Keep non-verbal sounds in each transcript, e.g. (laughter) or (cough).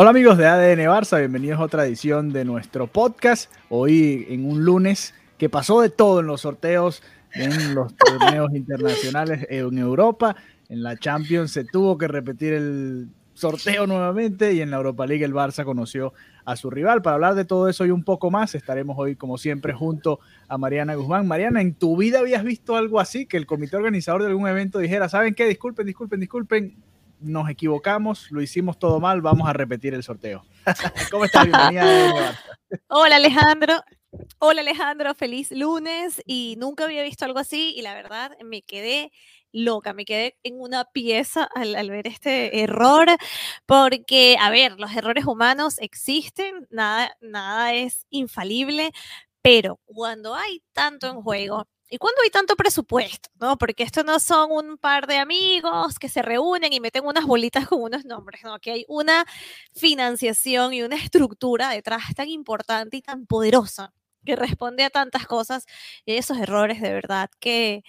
Hola amigos de ADN Barça, bienvenidos a otra edición de nuestro podcast. Hoy en un lunes que pasó de todo en los sorteos, en los torneos internacionales en Europa, en la Champions se tuvo que repetir el sorteo nuevamente y en la Europa League el Barça conoció a su rival. Para hablar de todo eso y un poco más, estaremos hoy como siempre junto a Mariana Guzmán. Mariana, ¿en tu vida habías visto algo así? Que el comité organizador de algún evento dijera, ¿saben qué? Disculpen, disculpen, disculpen, nos equivocamos, lo hicimos todo mal, vamos a repetir el sorteo. (laughs) ¿Cómo estás? Bienvenida. Hola Alejandro. Hola Alejandro, feliz lunes y nunca había visto algo así y la verdad me quedé loca, me quedé en una pieza al, al, ver este error, porque, a ver, los errores humanos existen, nada, nada es infalible, pero cuando hay tanto en juego, y cuando hay tanto presupuesto, ¿no? Porque esto no son un par de amigos que se reúnen y meten unas bolitas con unos nombres, ¿no? Que hay una financiación y una estructura detrás tan importante y tan poderosa que responde a tantas cosas y esos errores de verdad que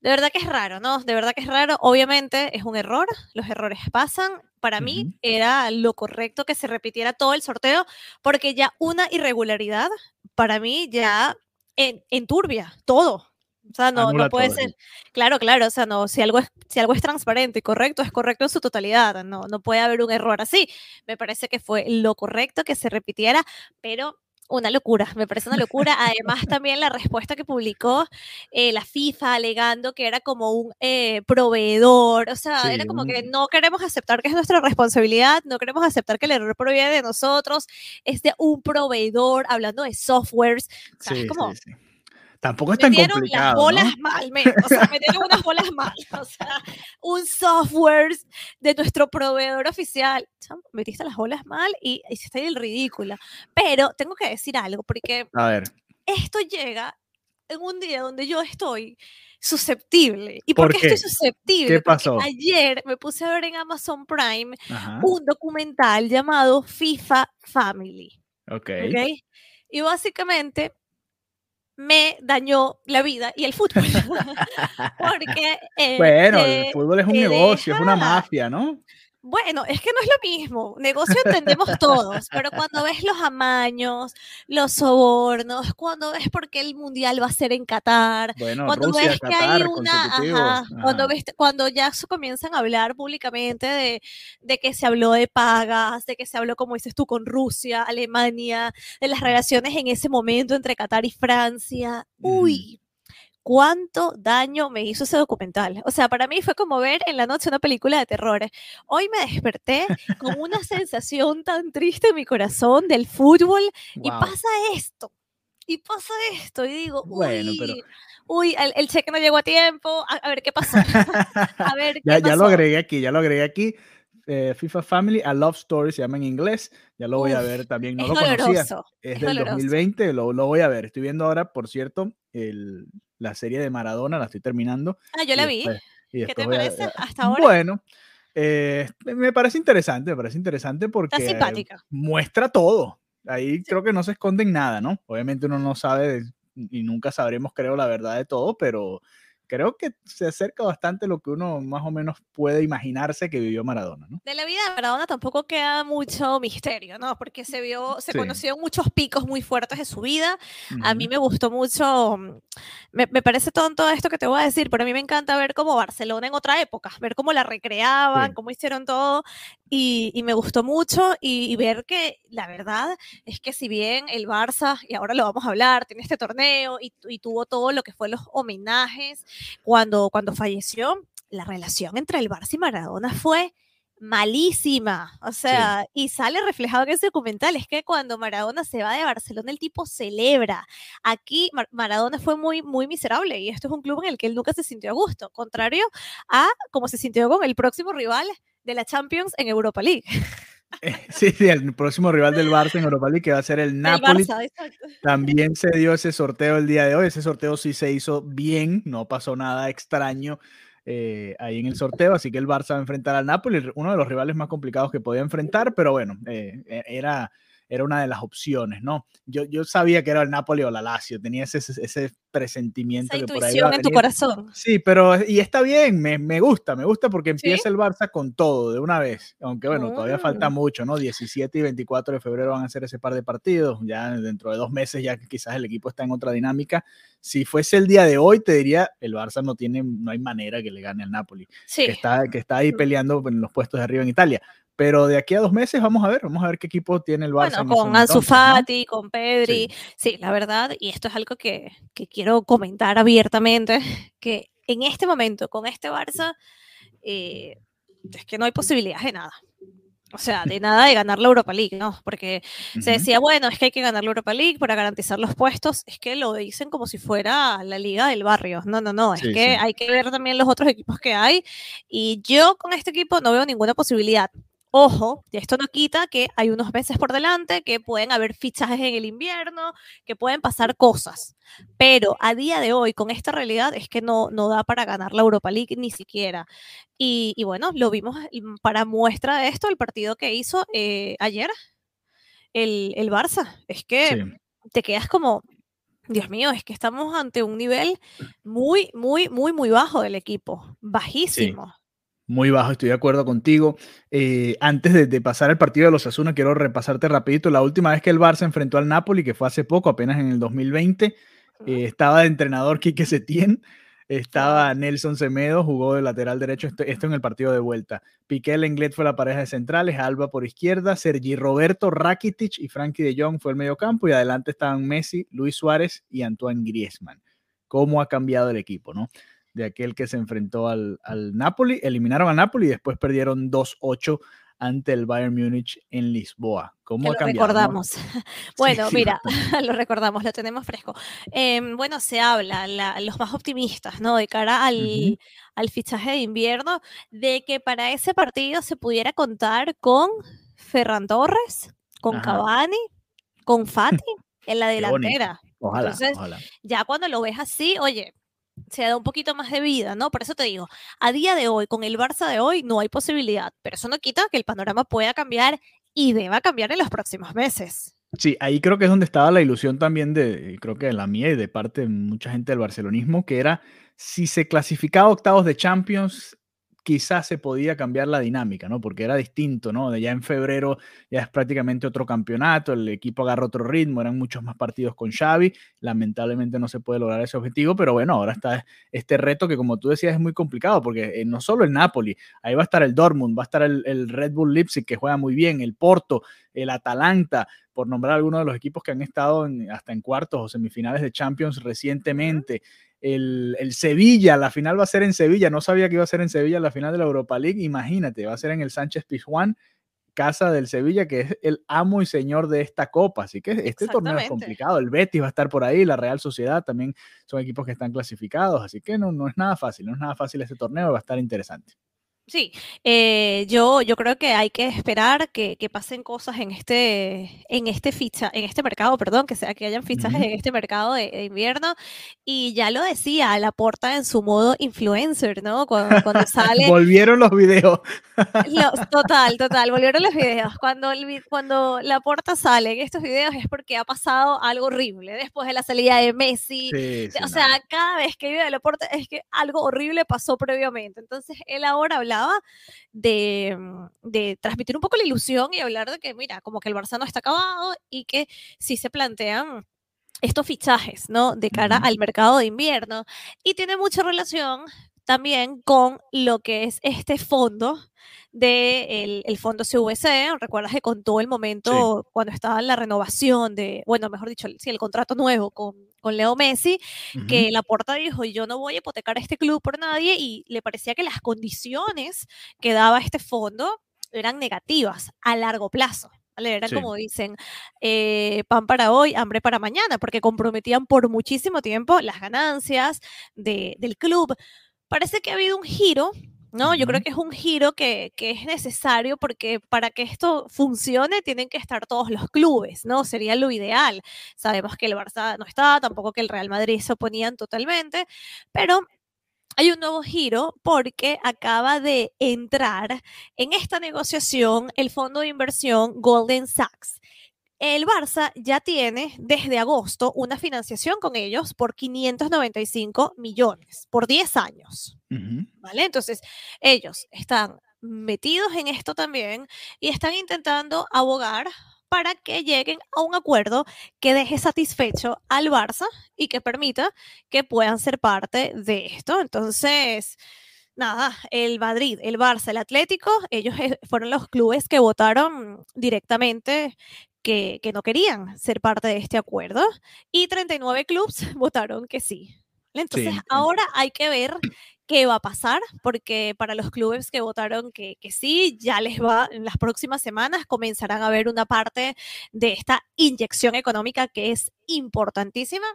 de verdad que es raro, ¿no? De verdad que es raro. Obviamente es un error, los errores pasan. Para uh -huh. mí era lo correcto que se repitiera todo el sorteo, porque ya una irregularidad, para mí ya en, enturbia todo. O sea, no, no puede todo. ser. Claro, claro. O sea, no, si algo, es, si algo es transparente y correcto, es correcto en su totalidad. No, no puede haber un error así. Me parece que fue lo correcto que se repitiera, pero una locura, me parece una locura. Además, también la respuesta que publicó eh, la FIFA alegando que era como un eh, proveedor, o sea, sí, era como que no queremos aceptar que es nuestra responsabilidad, no queremos aceptar que el error proviene de nosotros, es de un proveedor, hablando de softwares, o sea, sí, es como... Sí, Tampoco es tan complicado. las bolas ¿no? mal, me, o sea, metieron unas bolas mal, (laughs) o sea, un software de nuestro proveedor oficial. Metiste las bolas mal y hiciste el ridículo. Pero tengo que decir algo, porque A ver, esto llega en un día donde yo estoy susceptible. ¿Y ¿Por por, qué, estoy susceptible? ¿Qué Porque pasó? ayer me puse a ver en Amazon Prime ajá, un documental llamado FIFA Family. ok. ¿ok? Y básicamente me dañó la vida y el fútbol. (laughs) Porque. eh, Bueno, el fútbol es un negocio, es una mafia, ¿no? Bueno, es que no es lo mismo. Negocio entendemos todos, pero cuando ves los amaños, los sobornos, cuando ves por qué el mundial va a ser en Qatar, Bueno, cuando Rusia, ves que hay una, ajá, cuando ves, cuando ya comienzan a hablar públicamente de, de que se habló de pagas, de que se habló, como dices tú, con Rusia, Alemania, de las relaciones en ese momento entre Qatar y Francia. Ujú. Uy, cuánto daño me hizo ese documental. O sea, para mí fue como ver en la noche una película de terror. Hoy me desperté con una (laughs) sensación tan triste en mi corazón del fútbol y pasa esto. Y pasa esto, y digo, Bueno, uy, pero- uy, el, el cheque no llegó a tiempo, a, a ver qué pasó. (laughs) A ver qué Ya, ya lo agregué aquí, ya lo agregué aquí. Eh, FIFA Family, A Love Story se llama en inglés. Ya lo voy a Uf, ver también. No lo conocía. doloroso, Es es del doloroso. 2020, lo, lo voy a ver. Estoy viendo ahora, por cierto, el- la serie de Maradona, la estoy terminando. Ah, yo la vi. después- ¿Qué te voy a- parece eh, hasta ahora? Bueno, eh, me- parece interesante, me parece interesante porque Está eh, simpática. muestra todo. Ahí creo que no se esconde en nada, ¿no? Obviamente uno no sabe de- y nunca sabremos, creo, la verdad de todo, pero creo que se acerca bastante a lo que uno más o menos puede imaginarse que vivió Maradona, ¿no? De la vida de Maradona tampoco queda mucho misterio, ¿no? Porque se vio, se Sí. conoció muchos picos muy fuertes de su vida. A mí me gustó mucho, mm, me, me parece tonto esto que te voy a decir, pero a mí me encanta ver como Barcelona en otra época, ver cómo la recreaban, Sí. cómo hicieron todo, y, y me gustó mucho, y, y ver que la verdad es que si bien el Barça, y ahora lo vamos a hablar, tiene este torneo y, y tuvo todo lo que fue los homenajes cuando, cuando falleció, la relación entre el Barça y Maradona fue malísima. O sea, y sale reflejado en ese documental. Es que cuando Maradona se va de Barcelona, el tipo celebra. Aquí Maradona fue muy, muy miserable y esto es un club en el que él nunca se sintió a gusto, contrario a como se sintió con el próximo rival de la Champions en Europa League. (laughs) Sí, sí, el próximo rival del Barça en Europa League, que va a ser el Napoli. También se dio ese sorteo el día de hoy. Ese sorteo sí se hizo bien, no pasó nada extraño eh, ahí en el sorteo. Así que el Barça va a enfrentar al Napoli, uno de los rivales más complicados que podía enfrentar, pero bueno, eh, e, era era una de las opciones, ¿no? Yo, yo sabía que era el Napoli o la Lazio, tenía ese, ese presentimiento. Esa intuición en tu corazón. Sí, pero y está bien, me, me gusta, me gusta porque empieza el Barça con todo de una vez, aunque bueno, todavía falta mm. mucho, ¿no? 17 y 24 de febrero van a ser ese par de partidos, ya dentro de dos meses ya quizás el equipo está en otra dinámica. Si fuese el día de hoy, te diría, el Barça no tiene, no hay manera que le gane al Napoli, que, está, que está ahí peleando en los puestos de arriba en Italia. Pero de aquí a dos meses vamos a ver, vamos a ver qué equipo tiene el Barça. Bueno, con Ansu Fati, con Pedri, sí. la verdad, y esto es algo que, que, quiero comentar abiertamente, (laughs) que en este momento, con este Barça, eh, es que no hay posibilidades de nada. O sea, de nada de ganar la Europa League, ¿no? Porque se decía, bueno, es que hay que ganar la Europa League para garantizar los puestos. Es que lo dicen como si fuera la liga del barrio. No, no, no. Es que hay que ver también los otros equipos que hay. Y yo con este equipo no veo ninguna posibilidad. Ojo, y esto no quita que hay unos meses por delante, que pueden haber fichajes en el invierno, que pueden pasar cosas. Pero a día de hoy, con esta realidad, es que no, no da para ganar la Europa League ni siquiera. Y, bueno, lo vimos para muestra de esto, el partido que hizo eh, ayer el, el, Barça. Es que te quedas como, Dios mío, es que estamos ante un nivel muy, muy, muy, muy bajo del equipo, bajísimo. Muy bajo, estoy de acuerdo contigo. Eh, antes de, pasar al partido de los Asuna, quiero repasarte rapidito. La última vez que el Barça enfrentó al Napoli, que fue hace poco, apenas en el 2020, eh, estaba de entrenador Quique Setién, estaba Nelson Semedo, jugó de lateral derecho, esto, en el partido de vuelta. Piqué Lenglet fue la pareja de centrales, Alba por izquierda, Sergi Roberto, Rakitic y Frankie de Jong fue el medio campo y adelante estaban Messi, Luis Suárez y Antoine Griezmann. ¿Cómo ha cambiado el equipo, no? De aquel que se enfrentó al, al Napoli. Eliminaron al Napoli y después perdieron 2-8 ante el Bayern Múnich en Lisboa. ¿Cómo ha cambiado? Recordamos. (laughs) bueno, mira, (laughs) lo recordamos, lo tenemos fresco. Em, bueno, se habla, los más optimistas, ¿no? De cara al, al, fichaje de invierno, de que para ese partido se pudiera contar con Ferran Torres, con Cavani, con (laughs) Fati en la delantera. Ojalá, Entonces, ojalá. ya cuando lo ves así, oye, se da un poquito más de vida, ¿no? Por eso te digo, a día de hoy, con el Barça de hoy, no hay posibilidad, pero eso no quita que el panorama pueda cambiar y deba cambiar en los próximos meses. Sí, ahí creo que es donde estaba la ilusión también de, creo que de la mía y de parte de mucha gente del barcelonismo, que era si se clasificaba octavos de Champions, quizás se podía cambiar la dinámica, ¿no? Porque era distinto, ¿no? De ya en febrero ya es prácticamente otro campeonato, el equipo agarra otro ritmo, eran muchos más partidos con Xavi, lamentablemente no se puede lograr ese objetivo, pero bueno, ahora está este reto que como tú decías es muy complicado, porque eh, no solo el Napoli, ahí va a estar el Dortmund, va a estar el, Red Bull Leipzig que juega muy bien, el Porto, el Atalanta, por nombrar algunos de los equipos que han estado hasta en cuartos o semifinales de Champions recientemente el, Sevilla, la final va a ser en Sevilla, no sabía que iba a ser en Sevilla la final de la Europa League, imagínate, va a ser en el Sánchez Pizjuán, casa del Sevilla, que es el amo y señor de esta copa, así que este torneo es complicado, el Betis va a estar por ahí, la Real Sociedad también son equipos que están clasificados, así que no, no es nada fácil, no es nada fácil este torneo, va a estar interesante. Sí, eh, yo, yo creo que hay que esperar que, pasen cosas en este, en este ficha, en este mercado, perdón, que sea que hayan fichajes en este mercado de, invierno. Y ya lo decía, la porta en su modo influencer, ¿no? Cuando, (laughs) sale. volvieron los videos. (laughs) total, total, volvieron los videos. Cuando, cuando la porta sale en estos videos es porque ha pasado algo horrible después de la salida de Messi. o sea, cada vez que vive la porta es que algo horrible pasó previamente. Entonces él ahora habla de, mm, de, transmitir un poco la ilusión y hablar de que, mira, como que el Barça no está acabado y que sí se plantean estos fichajes, ¿no? De cara al mercado de invierno. Y tiene mucha relación también con lo que es este fondo del de el fondo CVC. Recuerdas que con todo el momento cuando estaba la renovación de, bueno, mejor dicho, sí, el contrato nuevo con, con Leo Messi, que la porta dijo, yo no voy a hipotecar este club por nadie y le parecía que las condiciones que daba este fondo eran negativas a largo plazo. Era como dicen, eh, pan para hoy, hambre para mañana, porque comprometían por muchísimo tiempo las ganancias del club. Parece que ha habido un giro ¿no? Yo creo que es un giro que, es necesario porque para que esto funcione tienen que estar todos los clubes, ¿no? Sería lo ideal. Sabemos que el Barça no está, tampoco que el Real Madrid se oponían totalmente, pero hay un nuevo giro porque acaba de entrar en esta negociación el fondo de inversión Golden Sachs. El Barça ya tiene desde agosto una financiación con ellos por 595 millones por 10 años. ¿Vale? Entonces, ellos están metidos en esto también y están intentando abogar para que lleguen a un acuerdo que deje satisfecho al Barça y que permita que puedan ser parte de esto. Entonces, nada, el Madrid, el Barça, el Atlético, ellos eh, fueron los clubes que votaron directamente que, no querían ser parte de este acuerdo y 39 clubes (laughs) votaron que sí. Entonces, ahora hay que ver qué va a pasar, porque para los clubes que votaron que, que, sí, ya les va, en las próximas semanas comenzarán a ver una parte de esta inyección económica que es importantísima.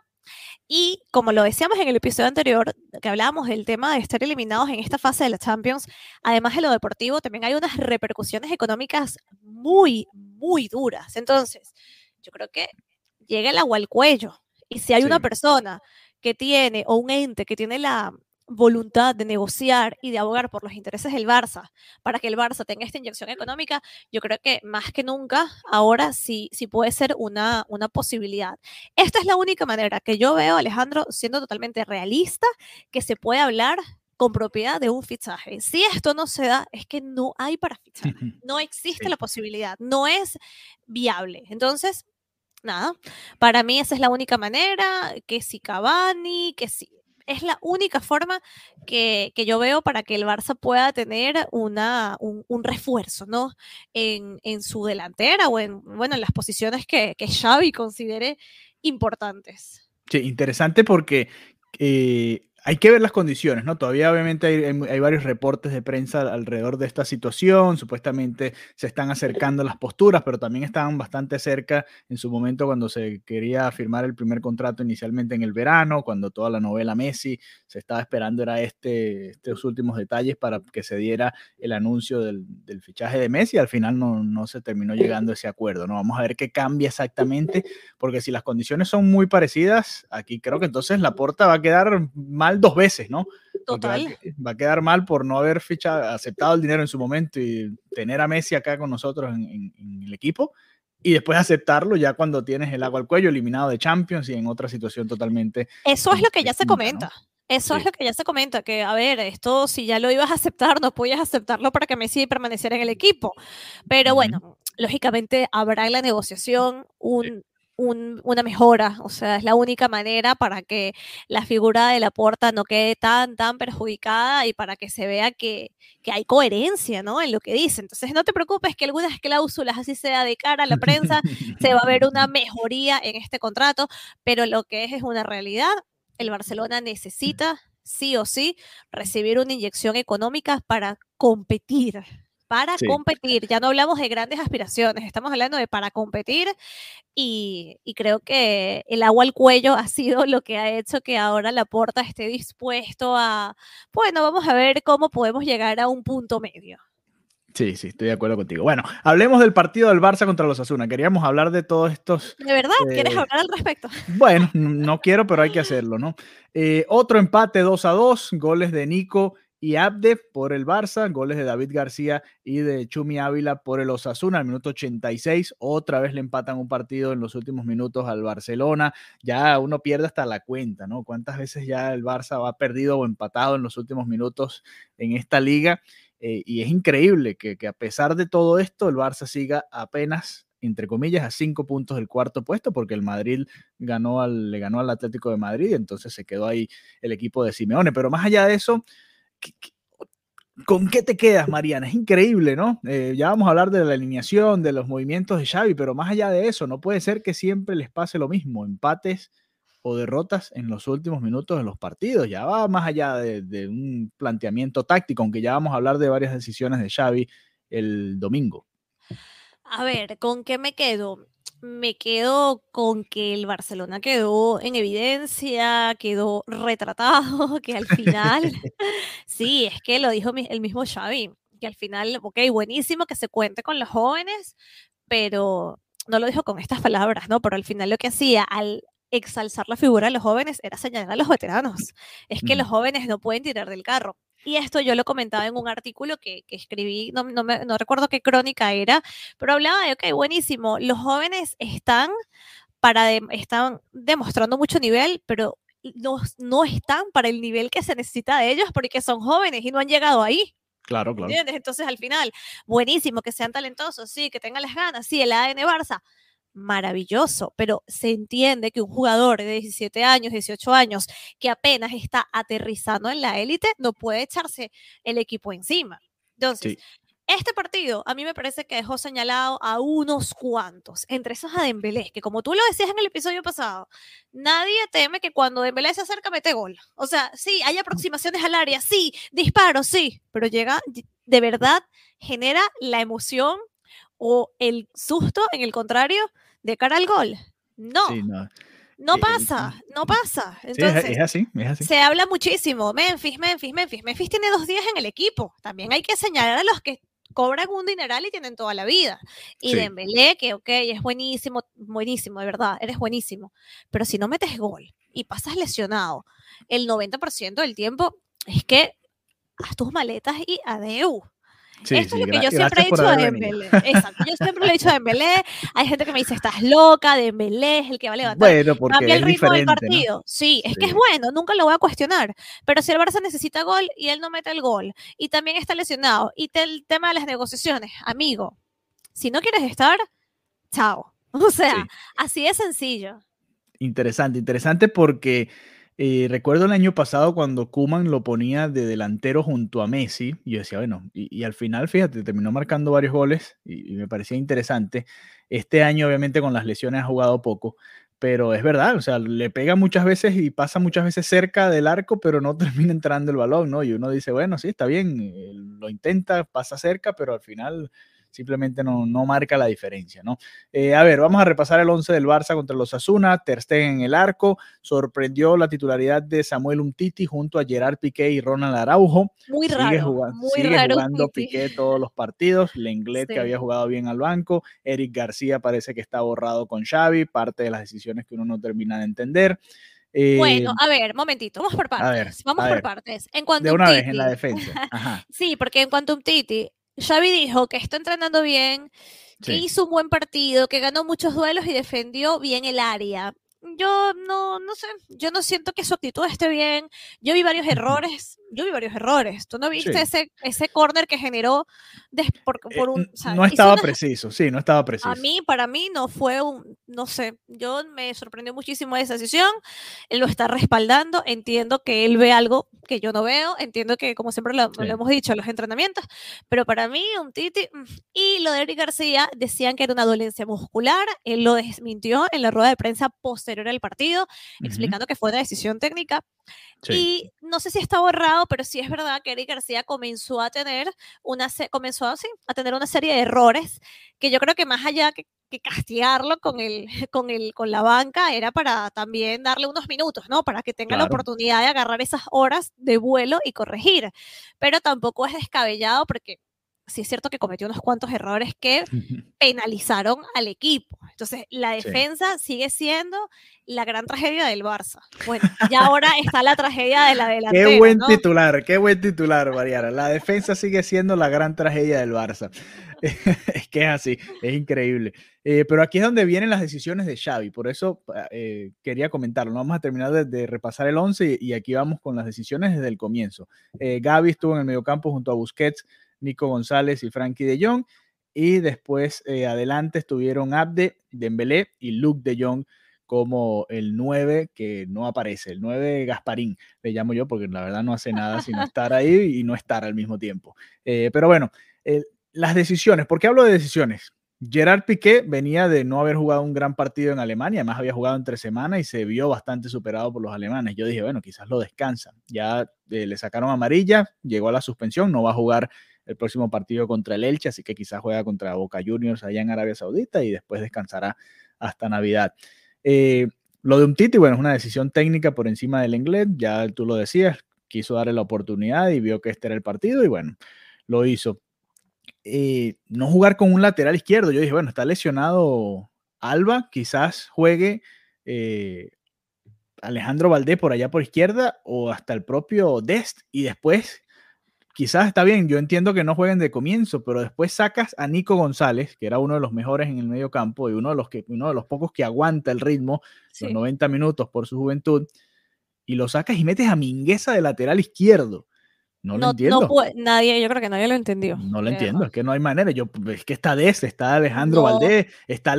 Y como lo decíamos en el episodio anterior, que hablábamos del tema de estar eliminados en esta fase de la Champions, además de lo deportivo, también hay unas repercusiones económicas muy, muy duras. Entonces, yo creo que llega el agua al cuello. Y si hay una persona que tiene, o un ente que tiene la, voluntad de negociar y de abogar por los intereses del Barça para que el Barça tenga esta inyección económica, yo creo que más que nunca ahora sí, sí puede ser una, una posibilidad. Esta es la única manera que yo veo, Alejandro, siendo totalmente realista, que se puede hablar con propiedad de un fichaje. Si esto no se da, es que no hay para fichar. (laughs) No existe la posibilidad, no es viable. Entonces, nada, para mí esa es la única manera, que si Cavani, que si es la única forma que, yo veo para que el Barça pueda tener una, un, refuerzo, ¿no? En, su delantera o en, bueno, en las posiciones que, que Xavi considere importantes. Sí, interesante porque eh, hay que ver las condiciones, ¿no? Todavía obviamente hay, varios reportes de prensa alrededor de esta situación, supuestamente se están acercando las posturas, pero también estaban bastante cerca en su momento cuando se quería firmar el primer contrato inicialmente en el verano, cuando toda la novela Messi se estaba esperando era este, estos últimos detalles para que se diera el anuncio del, fichaje de Messi, al final no, no se terminó llegando a ese acuerdo, ¿no? Vamos a ver qué cambia exactamente, porque si las condiciones son muy parecidas, aquí creo que entonces la porta va a quedar mal dos veces, ¿no? Total. Va, a quedar mal por no haber fichado, aceptado el dinero en su momento y tener a Messi acá con nosotros en, el equipo y después aceptarlo ya cuando tienes el agua al cuello, eliminado de Champions y en otra situación totalmente. Eso es lo que ya se comenta. Eso es lo que ya se comenta, que a ver, esto si ya lo ibas a aceptar, no podías aceptarlo para que Messi permaneciera en el equipo. Pero bueno, lógicamente habrá en la negociación un, una mejora, o sea, es la única manera para que la figura de la puerta no quede tan, tan perjudicada y para que se vea que, hay coherencia, ¿no? En lo que dice. Entonces, no te preocupes que algunas cláusulas, así sea de cara a la prensa, se va a ver una (laughs) mejoría en este contrato, pero lo que es es una realidad. El Barcelona necesita, sí o sí, recibir una inyección económica para competir para competir. Ya no hablamos de grandes aspiraciones, estamos hablando de para competir y, creo que el agua al cuello ha sido lo que ha hecho que ahora la porta esté dispuesto a, bueno, vamos a ver cómo podemos llegar a un punto medio. Sí, sí, estoy de acuerdo contigo. Bueno, hablemos del partido del Barça contra los Asuna. Queríamos hablar de todos estos. ¿De verdad? ¿Quieres eh, hablar al respecto? Bueno, no quiero, pero hay que hacerlo, ¿no? Eh, otro empate 2 a 2, goles de Nico y Abde por el Barça, goles de David García y de Chumi Ávila por el Osasuna al minuto 86. Otra vez le empatan un partido en los últimos minutos al Barcelona. Ya uno pierde hasta la cuenta, ¿no? ¿Cuántas veces ya el Barça va perdido o empatado en los últimos minutos en esta liga? Eh, y es increíble que, a pesar de todo esto, el Barça siga apenas entre comillas, a cinco puntos del cuarto puesto, porque el Madrid ganó al, le ganó al Atlético de Madrid, entonces se quedó ahí el equipo de Simeone. Pero más allá de eso, ¿Con qué te quedas, Mariana? Es increíble, ¿no? Eh, ya vamos a hablar de la alineación, de los movimientos de Xavi, pero más allá de eso, no puede ser que siempre les pase lo mismo, empates o derrotas en los últimos minutos de los partidos. Ya va más allá de, un planteamiento táctico, aunque ya vamos a hablar de varias decisiones de Xavi el domingo. A ver, ¿con qué me quedo? Me quedo con que el Barcelona quedó en evidencia, quedó retratado, (laughs) que al final, (laughs) (laughs) sí, es que lo dijo el mismo Xavi, que al final, ok, buenísimo que se cuente con los jóvenes, pero no lo dijo con estas palabras, ¿no? Pero al final lo que hacía al exalzar la figura de los jóvenes era señalar a los veteranos. Es que los jóvenes no pueden tirar del carro. Y esto yo lo comentaba en un artículo que, escribí, no, no, recuerdo qué crónica era, pero hablaba de, ok, buenísimo, los jóvenes están, para están demostrando mucho nivel, pero no, no están para el nivel que se necesita de ellos porque son jóvenes y no han llegado ahí. Claro, claro. ¿Entiendes? Entonces al final, buenísimo, que sean talentosos, sí, que tengan las ganas, sí, el ADN Barça, maravilloso, pero se entiende que un jugador de 17 años, 18 años, que apenas está aterrizando en la élite, no puede echarse el equipo encima. Entonces, este partido a mí me parece que dejó señalado a unos cuantos, entre esos a Dembélé, que como tú lo decías en el episodio pasado, nadie teme que cuando Dembélé se acerca mete gol. O sea, sí, hay aproximaciones al área, sí, disparos, sí, pero llega, de verdad, genera la emoción o el susto, en el contrario, de cara al gol. No. no. Eh, pasa, no pasa. Entonces, es, así, es así. Se habla muchísimo. Memphis, Memphis, Memphis. Memphis tiene dos días en el equipo. También hay que señalar a los que cobran un dineral y tienen toda la vida. Y Dembélé, que ok, es buenísimo, buenísimo, de verdad, eres buenísimo. Pero si no metes gol y pasas lesionado el 90% del tiempo, es que haz tus maletas y adeu. Esto es lo que yo siempre he dicho de Dembélé. Exacto. Yo siempre le he dicho a Dembélé. Hay gente que me dice, estás loca, Dembélé es el que va a levantar. Bueno, porque Cambia el ritmo del partido. Sí, es que es bueno, nunca lo voy a cuestionar. Pero si el Barça necesita gol y él no mete el gol, y también está lesionado, y el tema de las negociaciones, amigo, si no quieres estar, chao. (laughs) O sea, así de sencillo. Interesante, interesante porque eh, recuerdo el año pasado cuando Kuman lo ponía de delantero junto a Messi, y yo decía, bueno, y, al final, fíjate, terminó marcando varios goles y, me parecía interesante. Este año, obviamente, con las lesiones ha jugado poco, pero es verdad, o sea, le pega muchas veces y pasa muchas veces cerca del arco, pero no (laughs) termina entrando el balón, ¿no? Y uno dice, bueno, sí, está bien, eh, lo intenta, pasa cerca, pero al final simplemente no, no marca la diferencia, ¿no? Eh, a ver, vamos a repasar el 11 del Barça contra los Asuna, Ter Stegen en el arco, sorprendió la titularidad de Samuel Umtiti junto a Gerard Piqué y Ronald Araujo. Muy raro, jugando, muy sigue jugando Piqué todos los partidos, Lenglet que había jugado bien al banco, Eric García parece que está borrado con Xavi, parte de las decisiones que uno no termina de entender. bueno, eh, a ver, momentito, vamos por partes. vamos por partes. En cuanto de una vez en la defensa. (laughs) sí, porque en cuanto a Titi, Xavi dijo que está entrenando bien, que hizo un buen partido, que ganó muchos duelos y defendió bien el área. Yo no, no sé, yo no siento que su actitud esté bien. Yo vi varios errores yo vi varios errores. ¿Tú no viste ese, ese corner que generó por, eh, un... no estaba preciso, sí, no estaba preciso. A mí, para mí, no fue un, no sé, yo me sorprendió muchísimo esa decisión. Él lo está respaldando, entiendo que él ve algo que yo no veo, entiendo que, como siempre lo, hemos dicho, los entrenamientos, pero para mí, un Titi... Mm, y lo de Eric García, decían que era una dolencia muscular, él lo desmintió en la rueda de prensa posterior al partido, explicando que fue una decisión técnica. Y no sé si está borrado, pero sí es verdad que Eric García comenzó a tener una, comenzó a tener una serie de errores que yo creo que más allá que, castigarlo con, el, (laughs) con, el, con la banca era para también darle unos minutos, ¿no? Para que tenga la oportunidad de agarrar esas horas de vuelo y corregir. Pero tampoco es descabellado porque sí es cierto que cometió unos cuantos errores que penalizaron al equipo. Entonces, la defensa sigue siendo la gran tragedia del Barça. Bueno, y ahora está la tragedia de la delantera. Qué buen titular, qué buen titular, Mariana. La defensa sigue siendo la gran tragedia del Barça. (laughs) es que es así, es increíble. Eh, pero aquí es donde vienen las decisiones de Xavi, por eso eh, quería comentarlo. vamos a terminar de, repasar el 11 y, aquí vamos con las decisiones desde el comienzo. Eh, Gaby estuvo en el mediocampo junto a Busquets, Nico González y Frankie de Jong. Y después eh, adelante estuvieron Abde, Dembélé y Luke de Jong como el 9 que no aparece, el 9 Gasparín, le llamo yo porque la verdad no hace nada sino (laughs) estar ahí y no estar al mismo tiempo. Eh, pero bueno, las decisiones, ¿por qué hablo de decisiones? Gerard Piqué venía de no haber jugado un gran partido en Alemania, además había jugado entre semanas y se vio bastante superado por los alemanes. Yo dije, bueno, quizás lo descansan. Ya eh, le sacaron amarilla, llegó a la suspensión, no va a jugar el próximo partido contra el Elche, así que quizás juega contra Boca Juniors allá en Arabia Saudita y después descansará hasta Navidad. Eh, lo de un Titi, bueno, es una decisión técnica por encima del inglés, ya tú lo decías, quiso darle la oportunidad y vio que este era el partido y bueno, lo hizo. Eh, no jugar con un lateral izquierdo, yo dije, bueno, está lesionado Alba, quizás juegue eh, Alejandro Valdés por allá por izquierda o hasta el propio Dest y después quizás está bien, yo entiendo que no jueguen de comienzo, pero después sacas a Nico González, que era uno de los mejores en el medio campo y uno de los, que, uno de los pocos que aguanta el ritmo, los 90 minutos por su juventud, y lo sacas y metes a Mingueza de lateral izquierdo. No, lo entiendo. nadie, yo creo que nadie lo entendió. No lo entiendo, es que no hay manera. Yo, es que está Des, está Alejandro Valdés, está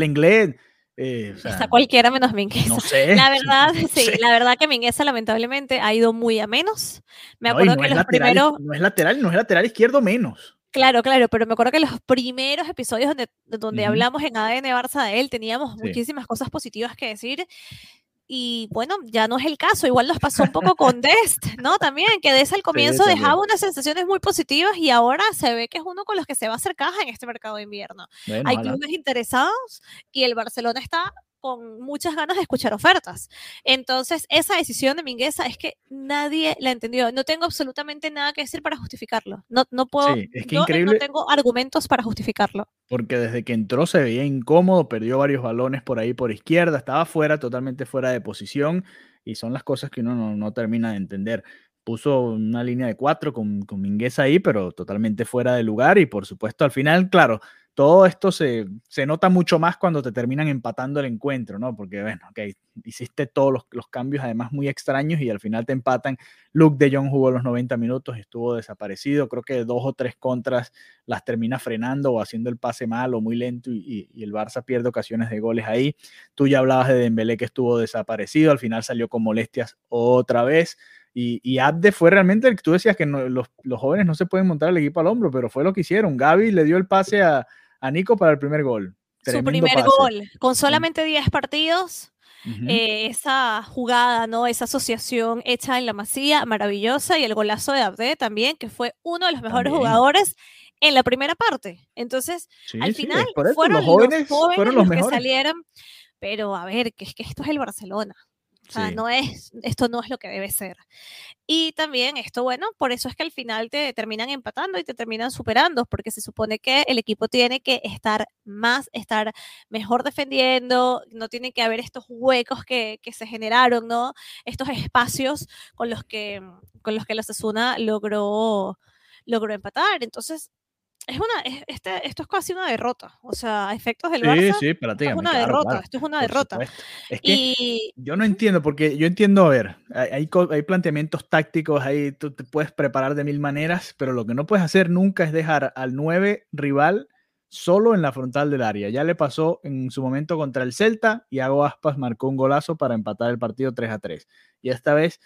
Eh, está cualquiera menos Mingueza. No sé. (laughs) La verdad, (laughs) sí, la verdad que Mingueza lamentablemente ha ido muy a menos. Me acuerdo que los primeros. No es lateral, no es lateral izquierdo menos. Claro, claro, pero me acuerdo que los primeros episodios donde, donde hablamos en ADN Barça de él teníamos muchísimas cosas positivas que decir y bueno, ya no es el caso. Igual nos pasó un poco con (laughs) Dest, ¿no? También, que Dest al comienzo dejaba unas sensaciones muy positivas y ahora se ve que es uno con los que se va a hacer caja en este mercado de invierno. Hay clubes interesados y el Barcelona está con muchas ganas de escuchar ofertas. Entonces, esa decisión de Mingueza es que nadie la entendió. No tengo absolutamente nada que decir para justificarlo. No, no puedo, es que increíble, no tengo argumentos para justificarlo. Porque desde que entró se veía incómodo, perdió varios balones por ahí por izquierda, estaba fuera, totalmente fuera de posición, y son las cosas que uno no, no termina de entender puso una línea de cuatro con, con Mingueza ahí, pero totalmente fuera de lugar. Y por supuesto, al final, claro, todo esto se, nota mucho más cuando te terminan empatando el encuentro, ¿no? Porque, bueno, ok, hiciste todos los, cambios además muy extraños y al final te empatan. Luke de Jong jugó los 90 minutos y estuvo desaparecido. Creo que dos o tres contras las termina frenando o haciendo el pase mal o muy lento y, el Barça pierde ocasiones de goles ahí. Tú ya hablabas de Dembélé que estuvo desaparecido, al final salió con molestias otra vez. Y, Abde fue realmente el que tú decías que los, los, jóvenes no se pueden montar el equipo al hombro, pero fue lo que hicieron. Gaby le dio el pase a, a Nico para el primer gol. Su primer gol, con solamente 10 partidos. Eh, esa jugada, ¿no? Esa asociación hecha en la masía, maravillosa, y el golazo de Abde también, que fue uno de los mejores jugadores en la primera parte. Entonces, al final fueron los jóvenes, fueron los, que salieron, pero a ver, que es que esto es el Barcelona. O sea, no es, esto no es lo que debe ser. Y también esto, bueno, por eso es que al final te terminan empatando y te terminan superando, porque se supone que el equipo tiene que estar más, estar mejor defendiendo, no tiene que haber estos huecos que, que se generaron, ¿no? Estos espacios con los que, con los que la Sasuna logró, logró empatar. Entonces, es una, este, esto es casi una derrota. O sea, efectos del Barça. Sí, sí, es una derrota. esto es una derrota. Es que y... yo no entiendo, porque yo entiendo, a ver, hay, hay, planteamientos tácticos ahí, tú te puedes preparar de mil maneras, pero lo que no puedes hacer nunca es dejar al 9 rival solo en la frontal del área. Ya le pasó en su momento contra el Celta y Hago Aspas marcó un golazo para empatar el partido 3 a 3. Y esta vez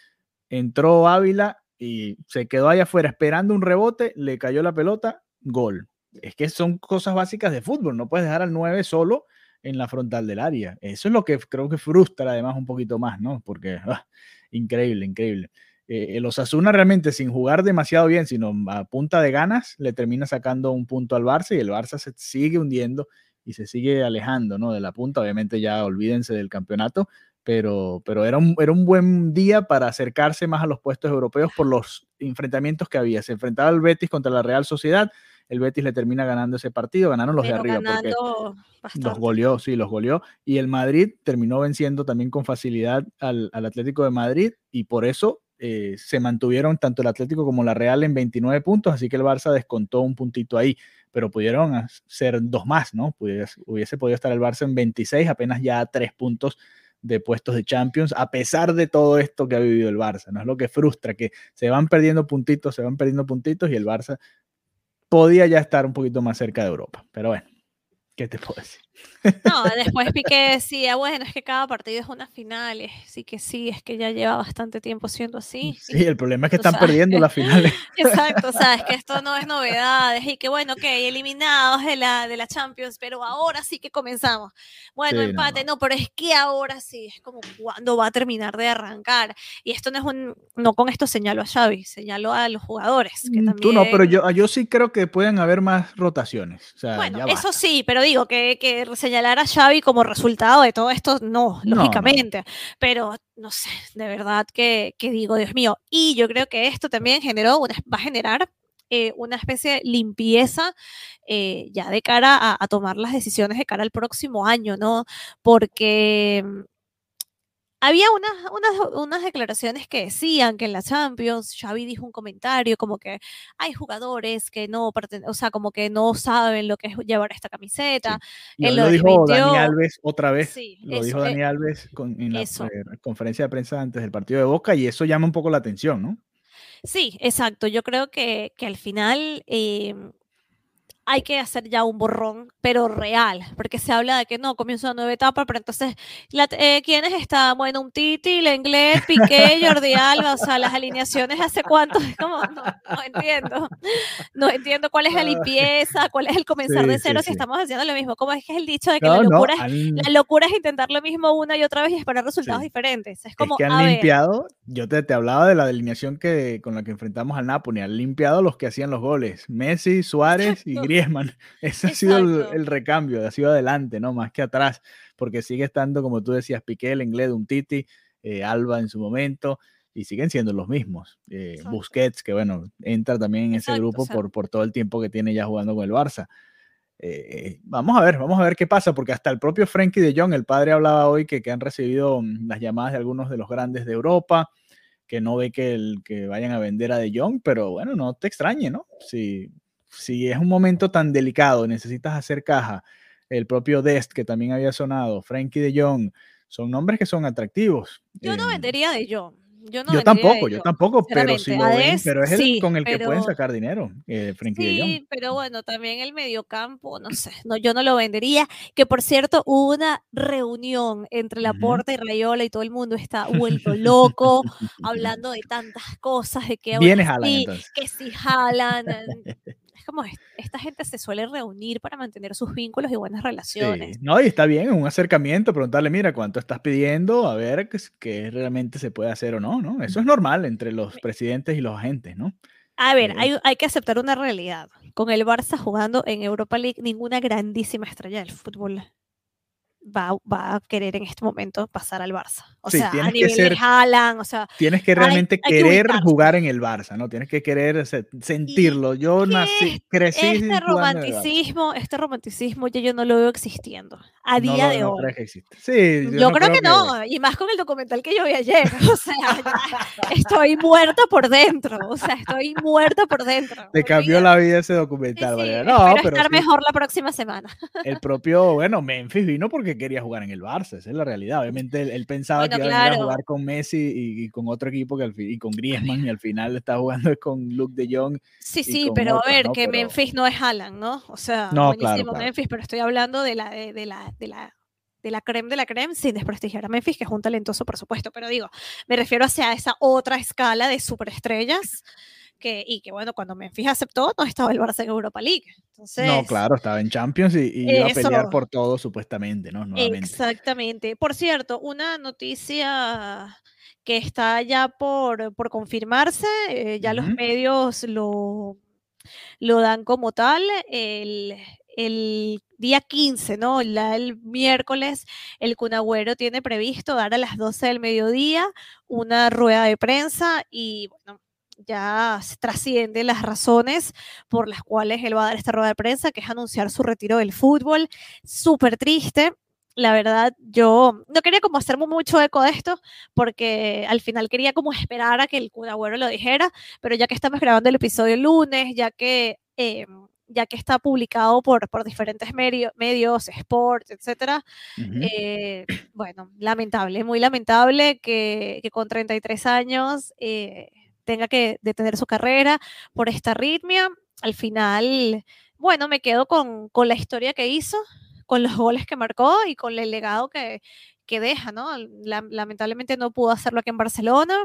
entró Ávila y se quedó ahí afuera esperando un rebote, le cayó la pelota gol. Es que son cosas básicas de fútbol, no puedes dejar al 9 solo en la frontal del área. Eso es lo que creo que frustra además un poquito más, ¿no? Porque ah, increíble, increíble. Eh, el realmente sin jugar demasiado bien, sino a punta de ganas, le termina sacando un punto al Barça y el Barça se sigue hundiendo y se sigue alejando, ¿no? De la punta, obviamente ya olvídense del campeonato, pero, pero era, un, era un buen día para acercarse más a los puestos europeos por los enfrentamientos que había. Se enfrentaba el Betis contra la Real Sociedad, el Betis le termina ganando ese partido, ganaron los de arriba porque los goleó, sí, los goleó, y el Madrid terminó venciendo también con facilidad al, Atlético de Madrid y por eso eh, se mantuvieron tanto el Atlético como la Real en 29 puntos, así que el Barça descontó un puntito ahí, pero pudieron ser dos más, ¿no? Hubiese, hubiese podido estar el Barça en 26, apenas ya tres puntos de puestos de Champions, a pesar de todo esto que ha vivido el Barça. No es lo que frustra, que se van perdiendo puntitos, se van perdiendo puntitos y el Barça podía ya estar un poquito más cerca de Europa. Pero bueno, ¿qué te puedo decir? No, después Piqué decía, bueno, es que cada partido es una final, sí que sí, es que ya lleva bastante tiempo siendo así. Sí, el problema es que están perdiendo las finales. (laughs) Exacto, o sea, es que esto no es novedades y que bueno, ok, eliminados de la, de la Champions, pero ahora sí que comenzamos. Bueno, empate, no, pero es que ahora sí, es como cuando va a terminar de arrancar. Y esto no es un, no con esto señalo a Xavi, señalo a los jugadores. Que también... Mm, tú no, pero yo, yo sí creo que pueden haber más rotaciones. bueno, eso sí, pero digo que, que señalar a Xavi como resultado de todo esto, no, lógicamente, pero no sé, de verdad que, digo, Dios mío, y yo creo que esto también generó, va a generar eh, una especie de limpieza eh, ya de cara a, a, tomar las decisiones de cara al próximo año, ¿no? Porque había unas, unas, unas, declaraciones que decían que en la Champions, Xavi dijo un comentario como que hay jugadores que no o sea, como que no saben lo que es llevar esta camiseta. lo, dijo Dani Alves otra vez. lo dijo Dani eh, Alves en la conferencia de prensa antes del partido de Boca y eso llama un poco la atención, ¿no? Sí, exacto. Yo creo que, que al final em, hay que hacer ya un borrón, pero real, porque se habla de que no, comienza una nueva etapa, pero entonces, eh, ¿quiénes están? Bueno, un Titi, Lenglet, Piqué, Jordi Alba, o sea, las alineaciones hace cuánto, es como, no, no, entiendo, no entiendo cuál es la limpieza, cuál es el comenzar de cero si estamos haciendo lo mismo, como es que es el dicho de que la, locura es, la locura es intentar lo mismo una y otra vez y esperar resultados diferentes. Es como, que han limpiado, yo te, te, hablaba de la delineación que, con la que enfrentamos al Napoli, han limpiado los que hacían los goles, Messi, Suárez y Griezmann. (laughs) Ese ha sido el, recambio, ha sido adelante, ¿no? Más que atrás, porque sigue estando, como tú decías, Piqué, el inglés, un Titi, eh, Alba en su momento, y siguen siendo los mismos. Eh, Busquets, que bueno, entra también en ese grupo por, por todo el tiempo que tiene ya jugando con el Barça. Eh, vamos a ver, vamos a ver qué pasa, porque hasta el propio Frankie de Jong, el padre hablaba hoy que, que han recibido mm, las llamadas de algunos de los grandes de Europa, que no ve que, el, que vayan a vender a De Jong, pero bueno, no te extrañe, ¿no? Si si es un momento tan delicado, necesitas hacer caja, el propio Dest, que también había sonado, Frankie de Jong, son nombres que son atractivos. Yo no vendería de Jong. Yo, no yo tampoco, yo tampoco, pero si lo ven, pero es el con el que pueden sacar dinero, eh, Frankie de Jong. Sí, pero bueno, también el mediocampo, no sé, no, yo no lo vendería. Que por cierto, hubo una reunión entre la Porta y Rayola y todo el mundo está vuelto (laughs) loco, hablando de tantas cosas, de que, Viene sí, que si jalan, como esta gente se suele reunir para mantener sus vínculos y buenas relaciones. No, y está bien, un acercamiento, preguntarle, mira, ¿cuánto estás pidiendo? A ver qué, realmente se puede hacer o no, ¿no? Eso es normal entre los presidentes y los agentes, ¿no? A ver, eh, hay, hay, que aceptar una realidad. Con el Barça jugando en Europa League, ninguna grandísima estrella del fútbol va, va, a querer en este momento pasar al Barça. O sea, a nivel de Haaland, o sea... Tienes que realmente querer jugar en el Barça, ¿no? Tienes que querer sentirlo. Yo nací, crecí... Este romanticismo, este romanticismo ya yo no lo veo existiendo a día de hoy. Sí, yo, creo, que, no, y más con el documental que yo vi ayer. (laughs) O sea, estoy muerta por dentro. O sea, estoy muerta por dentro. Te cambió la vida ese documental, sí, No, pero estar mejor la próxima semana. El (laughs) propio, bueno, Memphis vino porque quería jugar en el Barça, esa es la realidad. Obviamente él, pensaba que iba a jugar con Messi y, con otro equipo que al y con Griezmann y al final está jugando (laughs) con Luke de Jong. Sí, sí, pero a ver, que Memphis no es Haaland, ¿no? O sea, no, buenísimo Memphis, pero estoy hablando de la, de, la, de la de la creme de la creme, sin desprestigiar a Memphis, que es un talentoso, por supuesto, pero digo, me refiero hacia esa otra escala de superestrellas que, y que bueno, cuando Memphis aceptó, no estaba el Barça en Europa League. Entonces, no, claro, estaba en Champions y, iba a pelear por todo, supuestamente, ¿no? Exactamente. Por cierto, una noticia que está ya por, por confirmarse, eh, ya los medios lo, lo dan como tal. El, el día 15, ¿no? el miércoles, el Cunagüero tiene previsto dar a las 12 del mediodía una rueda de prensa y, ya trasciende las razones por las cuales él va a dar esta rueda de prensa, que es anunciar su retiro del fútbol. Súper triste. La verdad, yo no quería como hacerme mucho eco de esto, porque al final quería como esperar a que el Cunagüero lo dijera, pero ya que estamos grabando el episodio el lunes, ya que... Em, ya que está publicado por, por diferentes medios, medios sports, etc. Eh, bueno, lamentable, muy lamentable que, que con 33 años eh, tenga que detener su carrera por esta arritmia. Al final, bueno, me quedo con, con la historia que hizo, con los goles que marcó y con el legado que, que deja, ¿no? lamentablemente no pudo hacerlo aquí en Barcelona,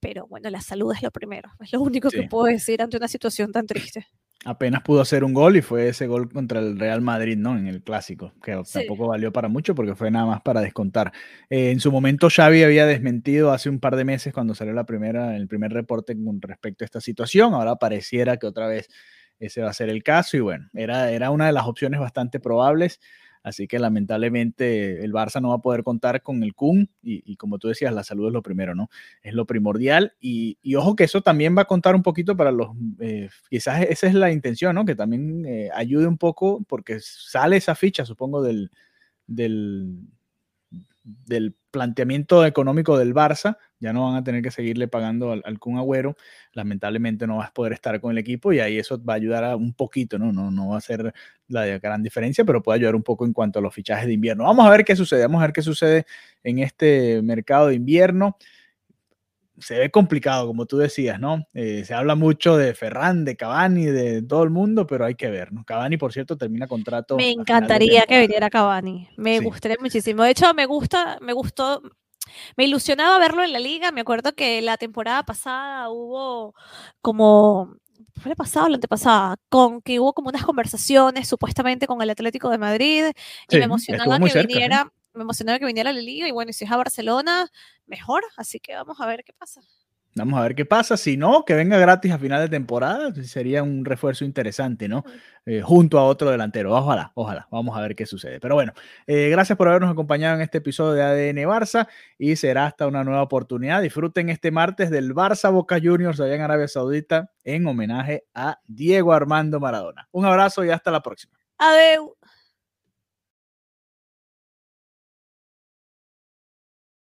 pero bueno, la salud es lo primero, es lo único que puedo decir ante una situación tan triste. Apenas pudo hacer un gol y fue ese gol contra el Real Madrid, ¿no? En el clásico, que tampoco valió para mucho porque fue nada más para descontar. Eh, en su momento Xavi había desmentido hace un par de meses cuando salió la primera, el primer reporte con respecto a esta situación. Ahora pareciera que otra vez ese va a ser el caso y bueno, era, era una de las opciones bastante probables. Así que lamentablemente el Barça no va a poder contar con el Kun y, como tú decías, la salud es lo primero, ¿no? Es lo primordial y, ojo que eso también va a contar un poquito para los, eh, quizás esa es la intención, ¿no? Que también eh, ayude un poco porque sale esa ficha, supongo, del, del, del planteamiento económico del Barça, ya no van a tener que seguirle pagando al, Kun Agüero, lamentablemente no vas a poder estar con el equipo y ahí eso va a ayudar a un poquito, ¿no? No, no va a ser la gran diferencia, pero puede ayudar un poco en cuanto a los fichajes de invierno. Vamos a ver qué sucede, vamos a ver qué sucede en este mercado de invierno se ve complicado, como tú decías, ¿no? Eh, se habla mucho de Ferran, de Cavani, de todo el mundo, pero hay que ver, ¿no? Cavani, por cierto, termina contrato. Me encantaría que viniera Cavani, me gustaría muchísimo. De hecho, me gusta, me gustó, me ilusionaba verlo en la liga. Me acuerdo que la temporada pasada hubo como fue la pasada o la antepasada, con que hubo como unas conversaciones supuestamente con el Atlético de Madrid y me emocionaba que viniera, me emocionaba que viniera la liga y bueno, y si es a Barcelona, mejor, así que vamos a ver qué pasa. Vamos a ver qué pasa. Si no, que venga gratis a final de temporada, sería un refuerzo interesante, ¿no? Eh, junto a otro delantero. Ojalá, ojalá. Vamos a ver qué sucede. Pero bueno, eh, gracias por habernos acompañado en este episodio de ADN Barça y será hasta una nueva oportunidad. Disfruten este martes del Barça Boca Juniors allá en Arabia Saudita en homenaje a Diego Armando Maradona. Un abrazo y hasta la próxima. Adeu.